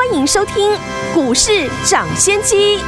欢迎收听股市涨先机。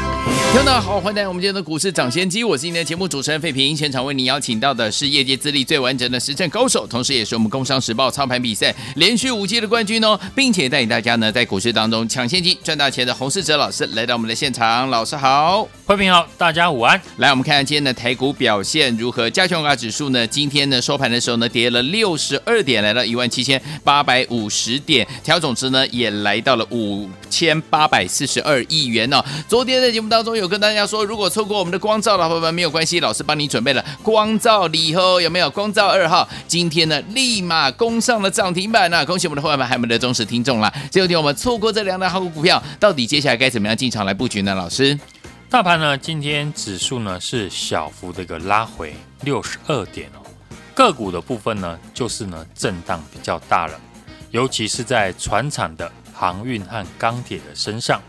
听众好，欢迎来到我们今天的股市涨先机，我是今天的节目主持人费平。现场为您邀请到的是业界资历最完整的实战高手，同时也是我们工商时报操盘比赛连续五届的冠军哦，并且带领大家呢在股市当中抢先机赚大钱的洪世哲老师来到我们的现场。老师好，费平好，大家午安。来，我们看看今天的台股表现如何？加权指数呢，今天呢收盘的时候呢跌了六十二点，来到一万七千八百五十点，调总值呢也来到了五千八百四十二亿元哦。昨天在节目当中有跟大家说，如果错过我们的光照的朋友们没有关系，老师帮你准备了光照礼盒，有没有？光照二号今天呢立马攻上了涨停板啊！恭喜我们的会员们，还有我们的忠实听众啦！最后天我们错过这两档好股股票，到底接下来该怎么样进场来布局呢？老师，大盘呢今天指数呢是小幅的一个拉回六十二点哦，个股的部分呢就是呢震荡比较大了，尤其是在船厂的航运和钢铁的身上。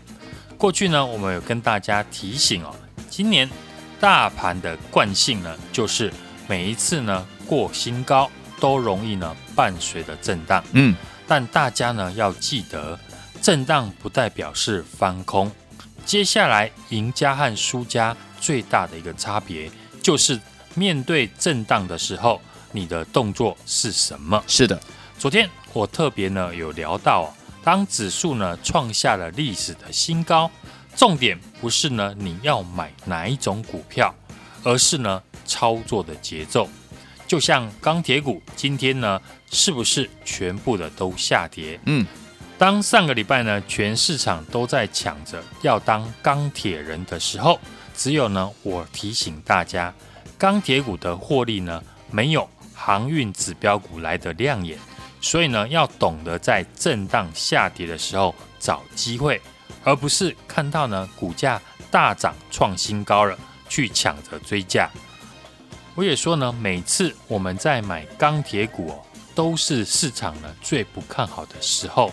过去呢，我们有跟大家提醒哦，今年大盘的惯性呢，就是每一次呢过新高都容易呢伴随着震荡。嗯，但大家呢要记得，震荡不代表是翻空。接下来赢家和输家最大的一个差别，就是面对震荡的时候，你的动作是什么？是的，昨天我特别呢有聊到哦。当指数呢创下了历史的新高，重点不是呢你要买哪一种股票，而是呢操作的节奏。就像钢铁股今天呢是不是全部的都下跌？嗯，当上个礼拜呢全市场都在抢着要当钢铁人的时候，只有呢我提醒大家，钢铁股的获利呢没有航运指标股来的亮眼。所以呢，要懂得在震荡下跌的时候找机会，而不是看到呢股价大涨创新高了去抢着追价。我也说呢，每次我们在买钢铁股哦，都是市场呢最不看好的时候。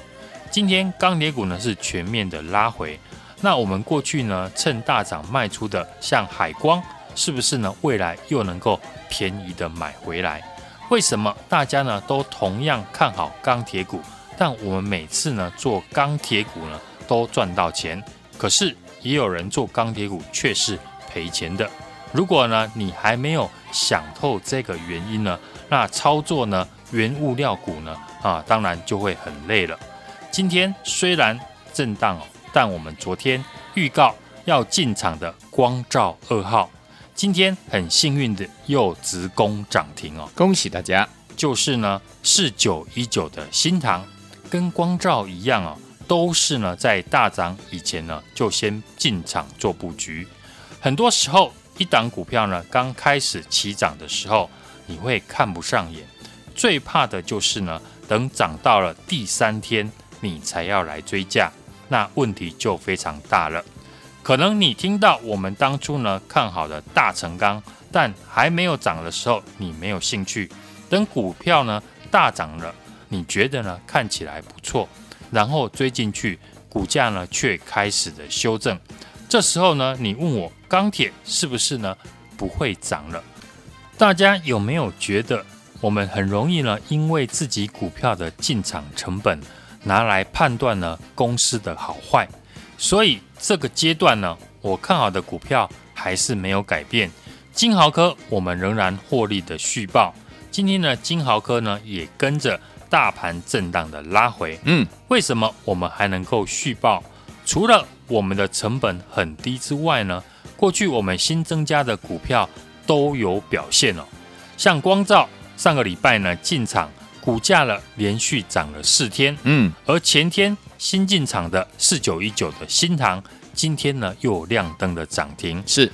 今天钢铁股呢是全面的拉回，那我们过去呢趁大涨卖出的，像海光，是不是呢未来又能够便宜的买回来？为什么大家呢都同样看好钢铁股，但我们每次呢做钢铁股呢都赚到钱，可是也有人做钢铁股却是赔钱的。如果呢你还没有想透这个原因呢，那操作呢原物料股呢啊当然就会很累了。今天虽然震荡哦，但我们昨天预告要进场的光照二号。今天很幸运的又直攻涨停哦，恭喜大家！就是呢，四九一九的新塘跟光照一样哦，都是呢在大涨以前呢就先进场做布局。很多时候，一档股票呢刚开始起涨的时候，你会看不上眼，最怕的就是呢等涨到了第三天，你才要来追价，那问题就非常大了。可能你听到我们当初呢看好的大成钢，但还没有涨的时候，你没有兴趣。等股票呢大涨了，你觉得呢看起来不错，然后追进去，股价呢却开始的修正。这时候呢，你问我钢铁是不是呢不会涨了？大家有没有觉得我们很容易呢，因为自己股票的进场成本拿来判断呢公司的好坏？所以这个阶段呢，我看好的股票还是没有改变。金豪科我们仍然获利的续报。今天呢，金豪科呢也跟着大盘震荡的拉回。嗯，为什么我们还能够续报？除了我们的成本很低之外呢，过去我们新增加的股票都有表现哦。像光照上个礼拜呢进场，股价了连续涨了四天。嗯，而前天。新进场的四九一九的新塘，今天呢又有亮灯的涨停。是，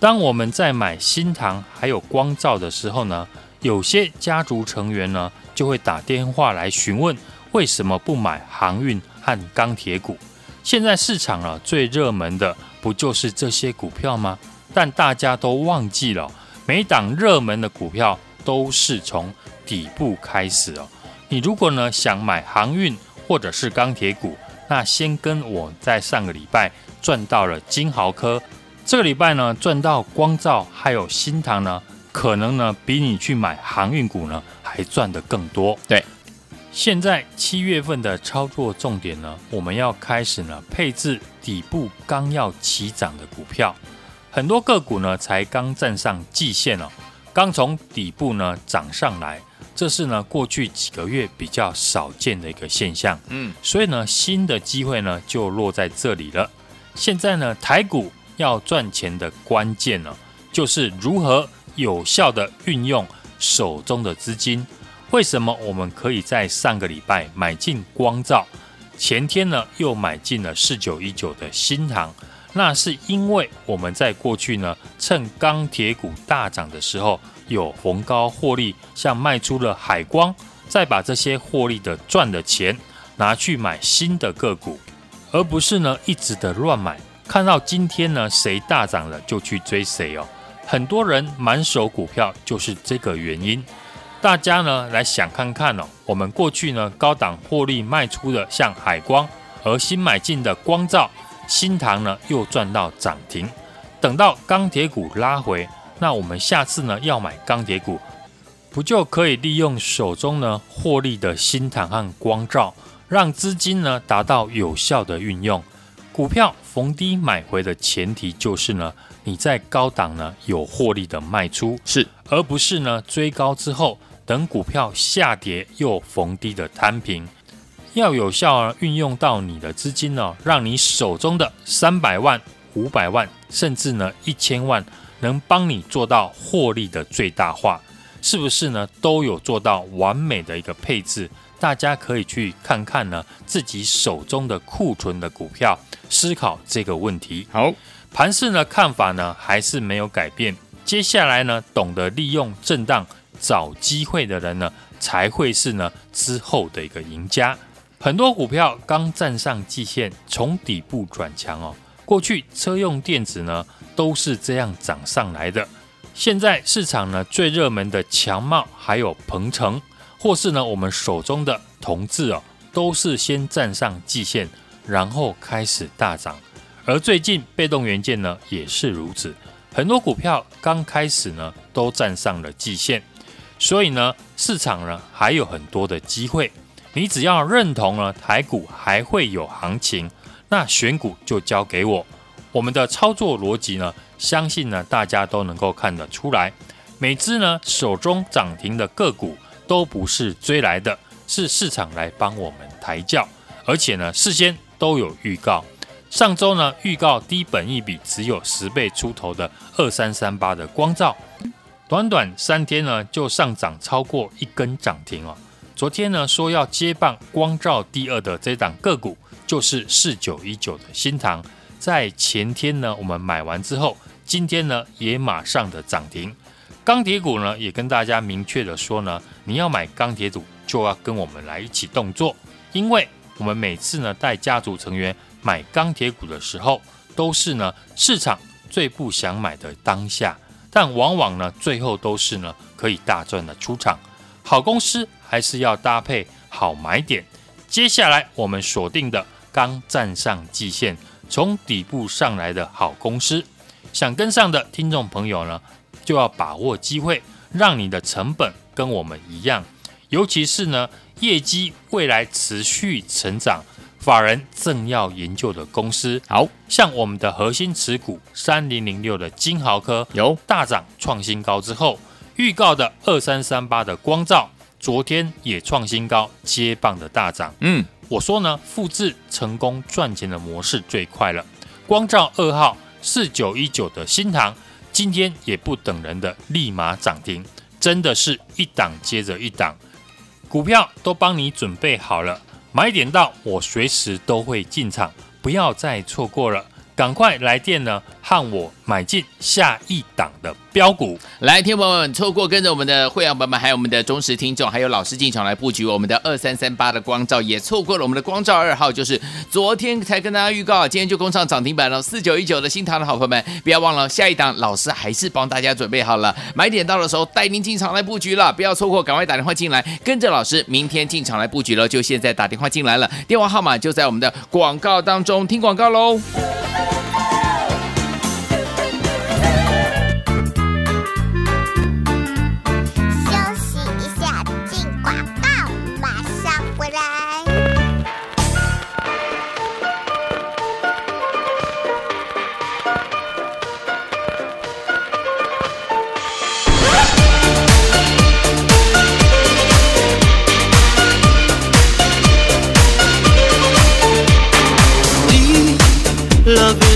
当我们在买新塘还有光照的时候呢，有些家族成员呢就会打电话来询问，为什么不买航运和钢铁股？现在市场啊最热门的不就是这些股票吗？但大家都忘记了，每档热门的股票都是从底部开始哦。你如果呢想买航运或者是钢铁股，那先跟我在上个礼拜赚到了金豪科，这个礼拜呢赚到光照还有新唐呢，可能呢比你去买航运股呢还赚得更多。对，现在七月份的操作重点呢，我们要开始呢配置底部刚要起涨的股票，很多个股呢才刚站上季线哦，刚从底部呢涨上来。这是呢，过去几个月比较少见的一个现象，嗯，所以呢，新的机会呢就落在这里了。现在呢，台股要赚钱的关键呢，就是如何有效的运用手中的资金。为什么我们可以在上个礼拜买进光照，前天呢又买进了四九一九的新唐？那是因为我们在过去呢，趁钢铁股大涨的时候。有逢高获利，像卖出了海光，再把这些获利的赚的钱拿去买新的个股，而不是呢一直的乱买。看到今天呢谁大涨了就去追谁哦。很多人满手股票就是这个原因。大家呢来想看看哦，我们过去呢高档获利卖出的像海光，而新买进的光照、新唐呢又赚到涨停，等到钢铁股拉回。那我们下次呢要买钢铁股，不就可以利用手中呢获利的新唐和光照，让资金呢达到有效的运用？股票逢低买回的前提就是呢你在高档呢有获利的卖出，是，而不是呢追高之后等股票下跌又逢低的摊平。要有效运用到你的资金呢，让你手中的三百万、五百万，甚至呢一千万。能帮你做到获利的最大化，是不是呢？都有做到完美的一个配置，大家可以去看看呢自己手中的库存的股票，思考这个问题。好，盘势呢看法呢还是没有改变。接下来呢，懂得利用震荡找机会的人呢，才会是呢之后的一个赢家。很多股票刚站上季线，从底部转强哦。过去车用电子呢。都是这样涨上来的。现在市场呢最热门的强茂，还有鹏程，或是呢我们手中的同致哦，都是先站上季线，然后开始大涨。而最近被动元件呢也是如此，很多股票刚开始呢都站上了季线，所以呢市场呢还有很多的机会。你只要认同了台股还会有行情，那选股就交给我。我们的操作逻辑呢，相信呢大家都能够看得出来。每支呢手中涨停的个股都不是追来的，是市场来帮我们抬轿，而且呢事先都有预告。上周呢预告低本一笔只有十倍出头的二三三八的光照，短短三天呢就上涨超过一根涨停哦。昨天呢说要接棒光照第二的这档个股，就是四九一九的新唐。在前天呢，我们买完之后，今天呢也马上的涨停。钢铁股呢也跟大家明确的说呢，你要买钢铁股就要跟我们来一起动作，因为我们每次呢带家族成员买钢铁股的时候，都是呢市场最不想买的当下，但往往呢最后都是呢可以大赚的出场。好公司还是要搭配好买点。接下来我们锁定的刚站上季线。从底部上来的好公司，想跟上的听众朋友呢，就要把握机会，让你的成本跟我们一样。尤其是呢，业绩未来持续成长，法人正要研究的公司，好。像我们的核心持股三零零六的金豪科有。大涨创新高之后，预告的二三三八的光照，昨天也创新高，接棒的大涨，嗯。我说呢，复制成功赚钱的模式最快了。光照二号四九一九的新塘，今天也不等人的立马涨停，真的是一档接着一档，股票都帮你准备好了，买点到我随时都会进场，不要再错过了，赶快来电呢，和我买进下一档的标股。来，听众朋友们，错过跟着我们的会员朋友们，还有我们的忠实听众，还有老师进场来布局我们的二三三八的光照，也错过了我们的光照二号，就是昨天才跟大家预告，今天就攻上涨停板了，四九一九的新唐的好朋友们，不要忘了下一档，老师还是帮大家准备好了，买点到的时候带您进场来布局了，不要错过，赶快打电话进来，跟着老师明天进场来布局了，就现在打电话进来了，电话号码就在我们的广告当中，听广告喽。回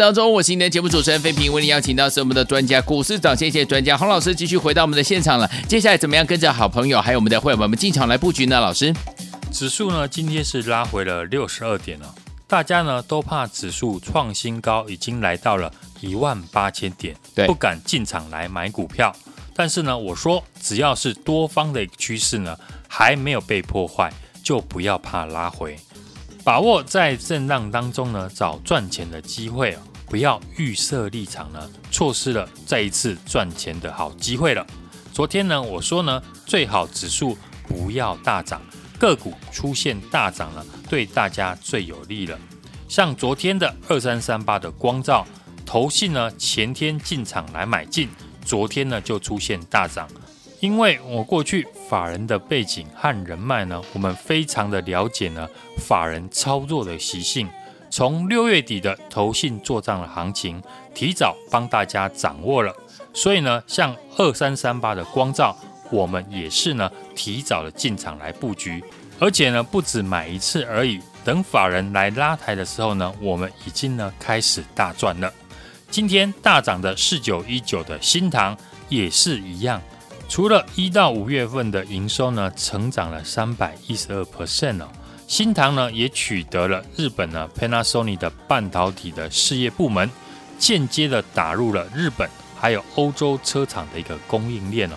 当中，我是今天的节目主持人飞平，为您邀请到是我们的专家股市长，谢谢专家洪老师，继续回到我们的现场了。接下来怎么样跟着好朋友还有我们的会员们进场来布局呢？老师，指数呢今天是拉回了六十二点了，大家呢都怕指数创新高，已经来到了一万八千点，对，不敢进场来买股票。但是呢，我说只要是多方的趋势呢还没有被破坏，就不要怕拉回。把握在震荡当中呢，找赚钱的机会哦，不要预设立场呢，错失了再一次赚钱的好机会了。昨天呢，我说呢，最好指数不要大涨，个股出现大涨呢，对大家最有利了。像昨天的二三三八的光照，投信呢前天进场来买进，昨天呢就出现大涨。因为我过去法人的背景和人脉呢，我们非常的了解呢法人操作的习性。从六月底的投信做账的行情，提早帮大家掌握了。所以呢，像二三三八的光照，我们也是呢提早的进场来布局，而且呢不止买一次而已。等法人来拉抬的时候呢，我们已经呢开始大赚了。今天大涨的四九一九的新唐也是一样。除了一到五月份的营收呢，成长了三百一十二 percent 哦，新唐呢也取得了日本呢 Panasonic 的半导体的事业部门，间接的打入了日本还有欧洲车厂的一个供应链哦。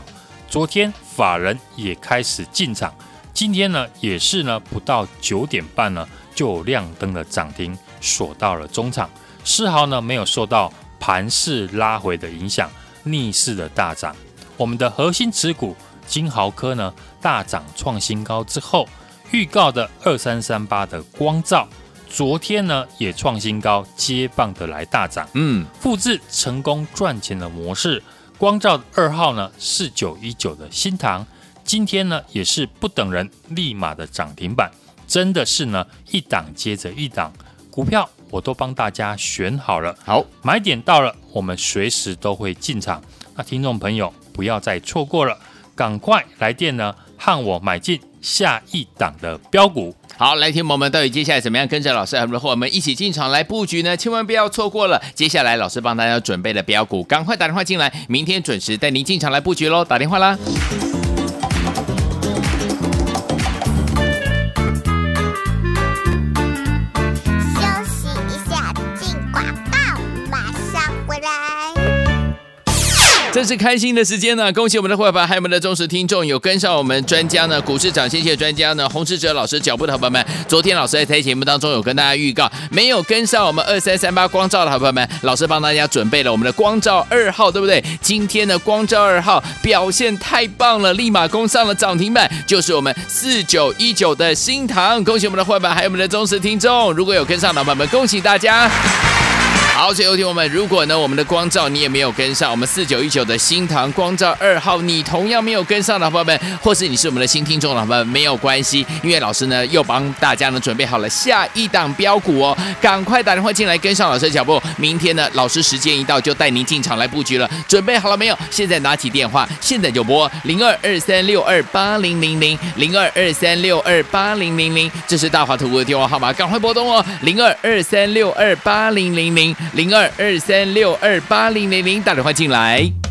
昨天法人也开始进场，今天呢也是呢不到九点半呢就亮灯的涨停，锁到了中场，丝毫呢没有受到盘势拉回的影响，逆势的大涨。我们的核心持股金豪科呢大涨创新高之后，预告的二三三八的光照，昨天呢也创新高，接棒的来大涨。嗯，复制成功赚钱的模式，光照二号呢四九一九的新塘，今天呢也是不等人，立马的涨停板，真的是呢一档接着一档股票，我都帮大家选好了。好，买点到了，我们随时都会进场。那听众朋友。不要再错过了，赶快来电呢，和我买进下一档的标股。好，来听友们，到底接下来怎么样跟着老师和我们一起进场来布局呢？千万不要错过了，接下来老师帮大家准备了标股，赶快打电话进来，明天准时带您进场来布局喽，打电话啦。这是开心的时间呢！恭喜我们的伙伴，还有我们的忠实听众，有跟上我们专家呢，股市涨先机的专家呢，洪士哲老师脚步的好朋友们。昨天老师在台节目当中有跟大家预告，没有跟上我们二三三八光照的好朋友们，老师帮大家准备了我们的光照二号，对不对？今天的光照二号表现太棒了，立马攻上了涨停板，就是我们四九一九的新塘。恭喜我们的伙伴，还有我们的忠实听众，如果有跟上的好朋友们，恭喜大家！好，最后听我们，如果呢我们的光照你也没有跟上，我们四九一九的新唐光照二号，你同样没有跟上的伙伴们，或是你是我们的新听众的伙伴们，没有关系，因为老师呢又帮大家呢准备好了下一档标股哦，赶快打电话进来跟上老师的脚步，明天呢老师时间一到就带您进场来布局了，准备好了没有？现在拿起电话，现在就拨零二二三六二八零零零零二二三六二八零零零，这是大华图的电话号码，赶快拨通哦，零二二三六二八零零零。零二二三六二八零零零，打电话进来。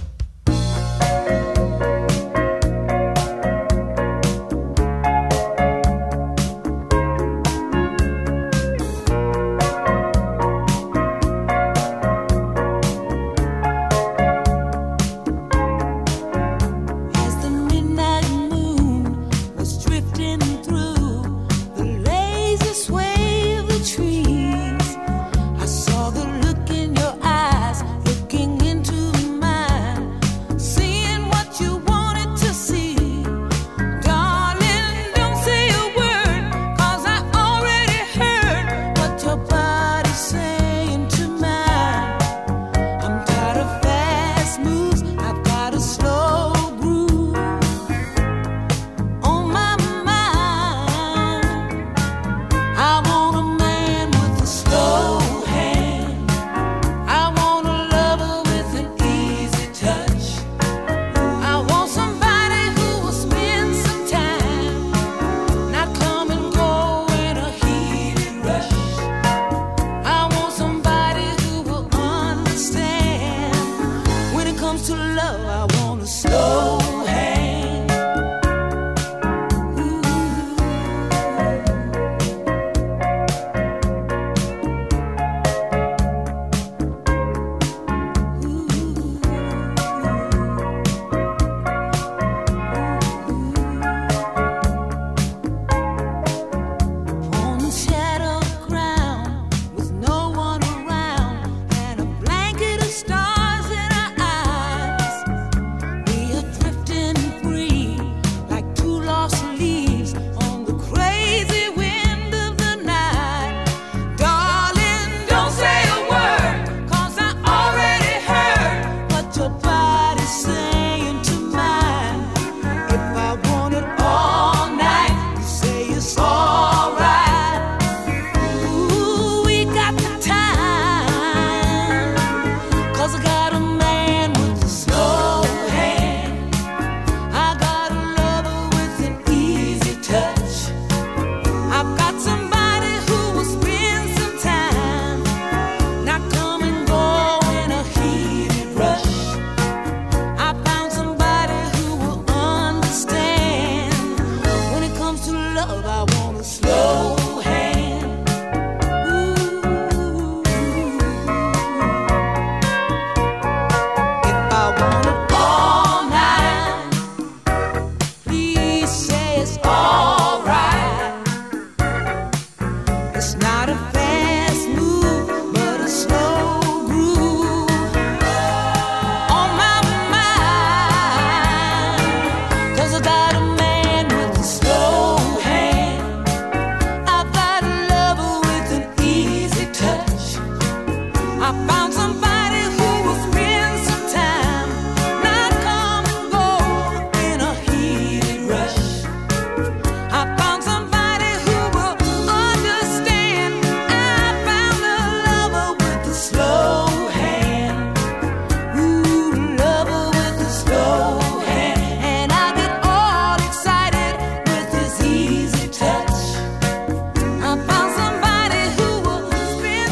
Slow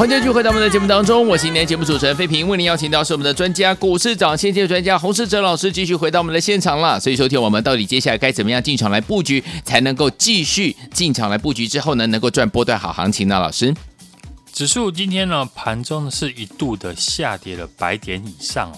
欢迎继续回到我们的节目当中，我是今天节目主持人费平，为您邀请到是我们的专家股市长先机的专家洪世哲老师，继续回到我们的现场了。所以，收听我们到底接下来该怎么样进场来布局，才能够继续进场来布局之后呢，能够赚波段好行情呢？老师，指数今天呢盘中呢是一度的下跌了百点以上哦。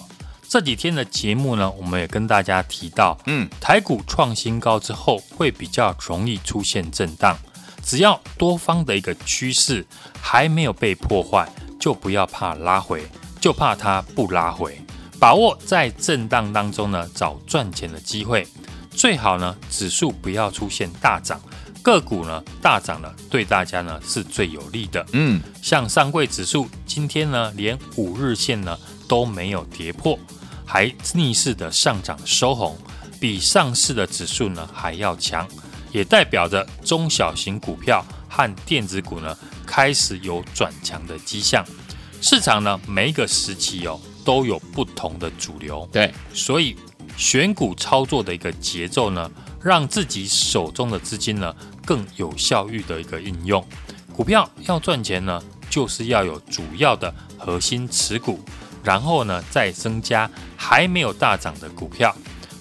这几天的节目呢，我们也跟大家提到，嗯，台股创新高之后会比较容易出现震荡，只要多方的一个趋势还没有被破坏，就不要怕拉回，就怕它不拉回，把握在震荡当中呢找赚钱的机会，最好呢指数不要出现大涨，个股呢大涨了，对大家呢是最有利的。嗯，像上柜指数今天呢，连五日线呢都没有跌破，还逆势的上涨收红，比上市的指数呢还要强，也代表着中小型股票和电子股呢开始有转强的迹象。市场呢每一个时期哦都有不同的主流，对，所以选股操作的一个节奏呢，让自己手中的资金呢更有效率的一个运用。股票要赚钱呢，就是要有主要的核心持股，然后呢再增加还没有大涨的股票。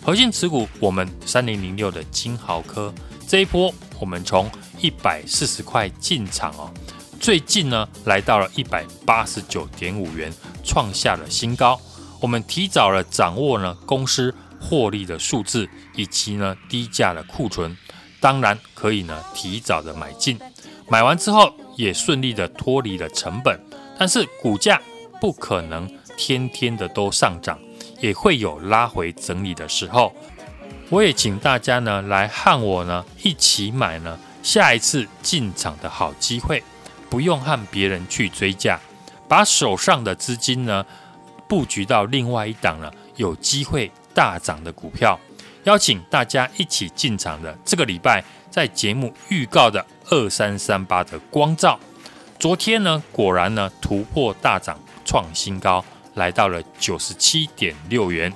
核心持股，我们三零零六的金豪科这一波，我们从一百四十块进场哦，最近呢来到了一百八十九点五元，创下了新高。我们提早了掌握呢公司获利的数字以及呢低价的库存，当然可以呢提早的买进。买完之后也顺利的脱离了成本，但是股价不可能天天的都上涨，也会有拉回整理的时候。我也请大家呢来和我呢一起买呢下一次进场的好机会，不用和别人去追价，把手上的资金呢布局到另外一档呢有机会大涨的股票。邀请大家一起进场的这个礼拜，在节目预告的二三三八的光照，昨天呢果然呢突破大涨，创新高，来到了九十七点六元，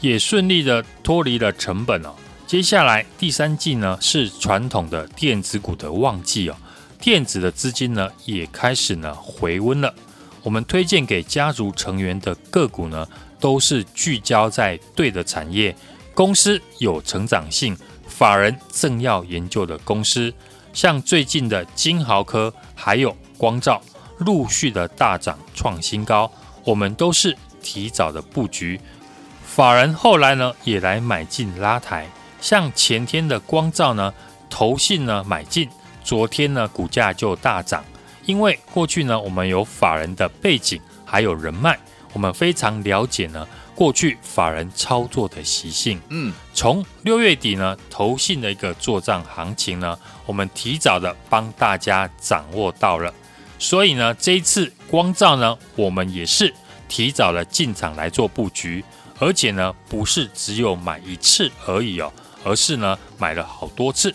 也顺利的脱离了成本哦。接下来第三季呢是传统的电子股的旺季哦，电子的资金呢也开始呢回温了。我们推荐给家族成员的个股呢，都是聚焦在对的产业。公司有成长性，法人正要研究的公司，像最近的金豪科还有光照，陆续的大涨创新高，我们都是提早的布局。法人后来呢也来买进拉抬，像前天的光照呢，投信呢买进，昨天呢股价就大涨，因为过去呢我们有法人的背景还有人脉，我们非常了解呢。过去法人操作的习性，嗯，从六月底呢，投信的一个做账行情呢，我们提早的帮大家掌握到了，所以呢，这一次光照呢，我们也是提早的进场来做布局，而且呢，不是只有买一次而已哦，而是呢，买了好多次。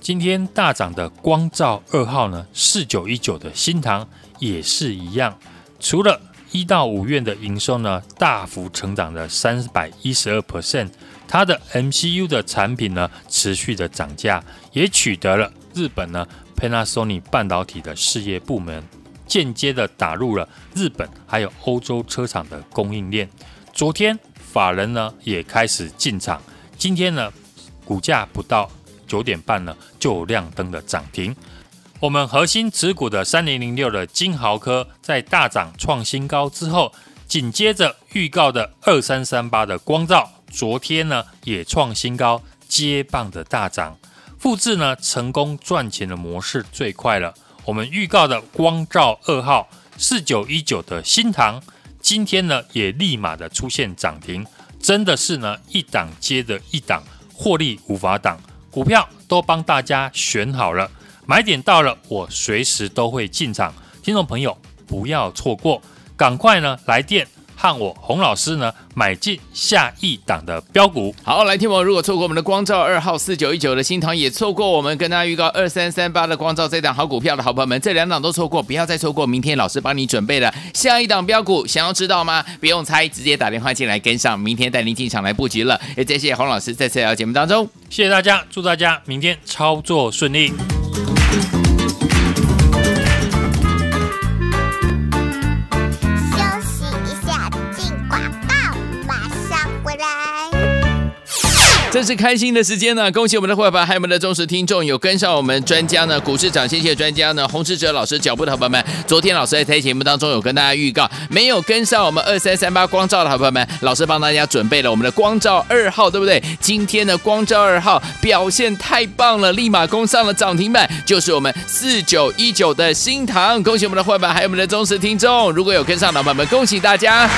今天大涨的光罩二号呢，四九一九的新唐也是一样，除了一到五月的营收呢，大幅成长了三百一十二 percent，它的 MCU 的产品呢，持续的涨价，也取得了日本呢 Panasonic 半导体的事业部门，间接的打入了日本还有欧洲车厂的供应链。昨天法人呢也开始进场，今天呢股价不到九点半呢就亮灯的涨停。我们核心持股的三零零六的金豪科在大涨创新高之后，紧接着预告的二三三八的光照，昨天呢也创新高，接棒的大涨，复制呢成功赚钱的模式最快了。我们预告的光照二号四九一九的新唐，今天呢也立马的出现涨停，真的是呢一档接着一档，获利无法挡，股票都帮大家选好了。买点到了，我随时都会进场，听众朋友不要错过，赶快呢来电和我洪老师呢买进下一档的标股。好，来听我，如果错过我们的光照二号四九一九的新塘，也错过我们跟大家预告二三三八的光照这档好股票的好朋友们，这两档都错过，不要再错过。明天老师帮你准备了下一档标股，想要知道吗？不用猜，直接打电话进来跟上，明天带您进场来布局了。也谢谢洪老师在这条节目当中，谢谢大家，祝大家明天操作顺利。真是开心的时间呢，恭喜我们的伙伴还有我们的忠实听众，有跟上我们专家呢，股市涨先机的专家呢，洪士哲老师脚步的好朋友们。昨天老师在这节目当中有跟大家预告，没有跟上我们二三三八光照的好朋友们，老师帮大家准备了我们的光照二号，对不对？今天的光照二号表现太棒了，立马攻上了涨停板，就是我们四九一九的新塘，恭喜我们的伙伴还有我们的忠实听众，如果有跟上的朋友们，恭喜大家。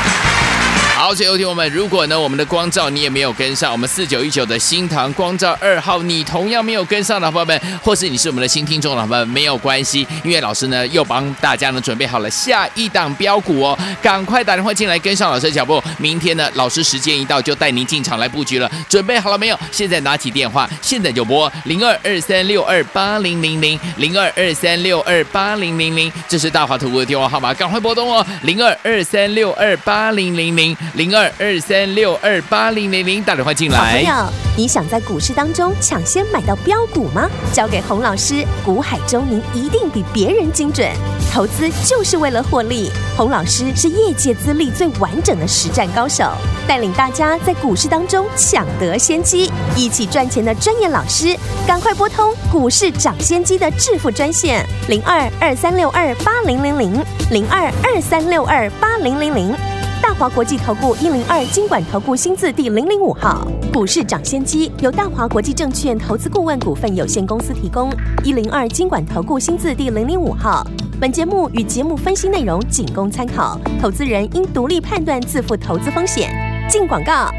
好，最后听我们，如果呢我们的光照你也没有跟上，我们四九一九的新唐光照二号，你同样没有跟上的朋友们，或是你是我们的新听众的朋友们，没有关系，因为老师呢又帮大家呢准备好了下一档标股哦，赶快打电话进来跟上老师的脚步，明天呢老师时间一到就带您进场来布局了，准备好了没有？现在拿起电话，现在就拨零二二三六二八零零零零二二三六二八零零零，这是大华图的电话号码，赶快拨通哦，零二二三六二八零零零。零二二三六二八零零零，打电话进来。好朋友，你想在股市当中抢先买到标股吗？交给洪老师，股海中您一定比别人精准。投资就是为了获利，洪老师是业界资历最完整的实战高手，带领大家在股市当中抢得先机，一起赚钱的专业老师，赶快拨通股市涨先机的致富专线零二二三六二八零零零零二二三六二八零零零。大华国际投顾一零二金管投顾新字第零零五号，股市涨先机由大华国际证券投资顾问股份有限公司提供，一零二金管投顾新字第零零五号。本节目与节目分析内容仅供参考，投资人应独立判断，自负投资风险。进广告。